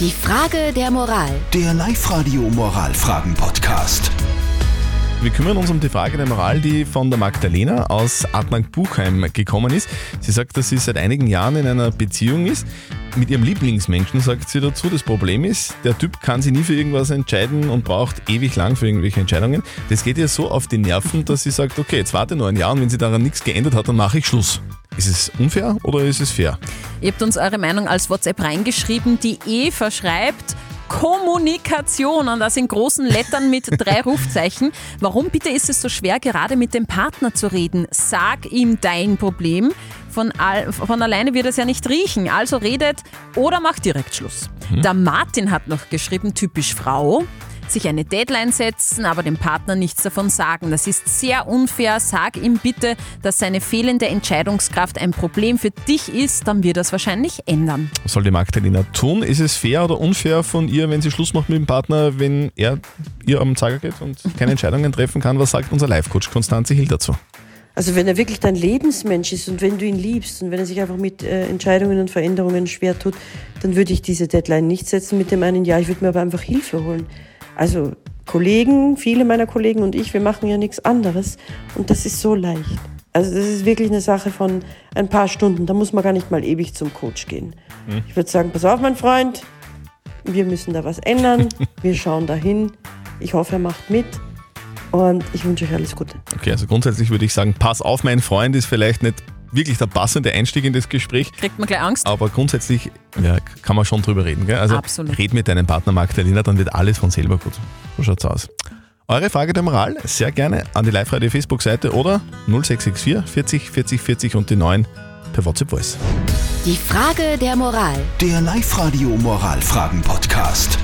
Die Frage der Moral. Der Live-Radio Moralfragen-Podcast. Wir kümmern uns um die Frage der Moral, die von der Magdalena aus Adnang-Buchheim gekommen ist. Sie sagt, dass sie seit einigen Jahren in einer Beziehung ist. Mit ihrem Lieblingsmenschen sagt sie dazu, das Problem ist, der Typ kann sich nie für irgendwas entscheiden und braucht ewig lang für irgendwelche Entscheidungen. Das geht ihr so auf die Nerven, dass sie sagt, okay, jetzt warte nur ein Jahr und wenn sie daran nichts geändert hat, dann mache ich Schluss. Ist es unfair oder ist es fair? Ihr habt uns eure Meinung als WhatsApp reingeschrieben. Die Eva schreibt, Kommunikation und das in großen Lettern mit drei Rufzeichen. Warum bitte ist es so schwer, gerade mit dem Partner zu reden? Sag ihm dein Problem. Von, all, von alleine wird es ja nicht riechen. Also redet oder macht direkt Schluss. Der Martin hat noch geschrieben, typisch Frau. Sich eine Deadline setzen, aber dem Partner nichts davon sagen. Das ist sehr unfair. Sag ihm bitte, dass seine fehlende Entscheidungskraft ein Problem für dich ist, dann wird es wahrscheinlich ändern. Was soll die Magdalena tun? Ist es fair oder unfair von ihr, wenn sie Schluss macht mit dem Partner, wenn er ihr am Zager geht und keine Entscheidungen treffen kann? Was sagt unser Live-Coach Konstanze Hill dazu? Also wenn er wirklich dein Lebensmensch ist und wenn du ihn liebst und wenn er sich einfach mit äh, Entscheidungen und Veränderungen schwer tut, dann würde ich diese Deadline nicht setzen mit dem einen Jahr. Ich würde mir aber einfach Hilfe holen. Also Kollegen, viele meiner Kollegen und ich, wir machen ja nichts anderes und das ist so leicht. Also das ist wirklich eine Sache von ein paar Stunden. Da muss man gar nicht mal ewig zum Coach gehen. Ich würde sagen, pass auf, mein Freund, wir müssen da was ändern. Wir schauen dahin. Ich hoffe, er macht mit. Und ich wünsche euch alles Gute. Okay, also grundsätzlich würde ich sagen, pass auf, mein Freund ist vielleicht nicht wirklich der passende Einstieg in das Gespräch. Kriegt man gleich Angst? Aber grundsätzlich ja, kann man schon drüber reden. Gell? Also Absolut. red mit deinem Partner Magdalena, dann wird alles von selber gut. So schaut's aus. Eure Frage der Moral sehr gerne an die Live-Radio Facebook-Seite oder 0664 40 40 40 und die 9 per WhatsApp Voice. Die Frage der Moral. Der Live-Radio Moralfragen-Podcast.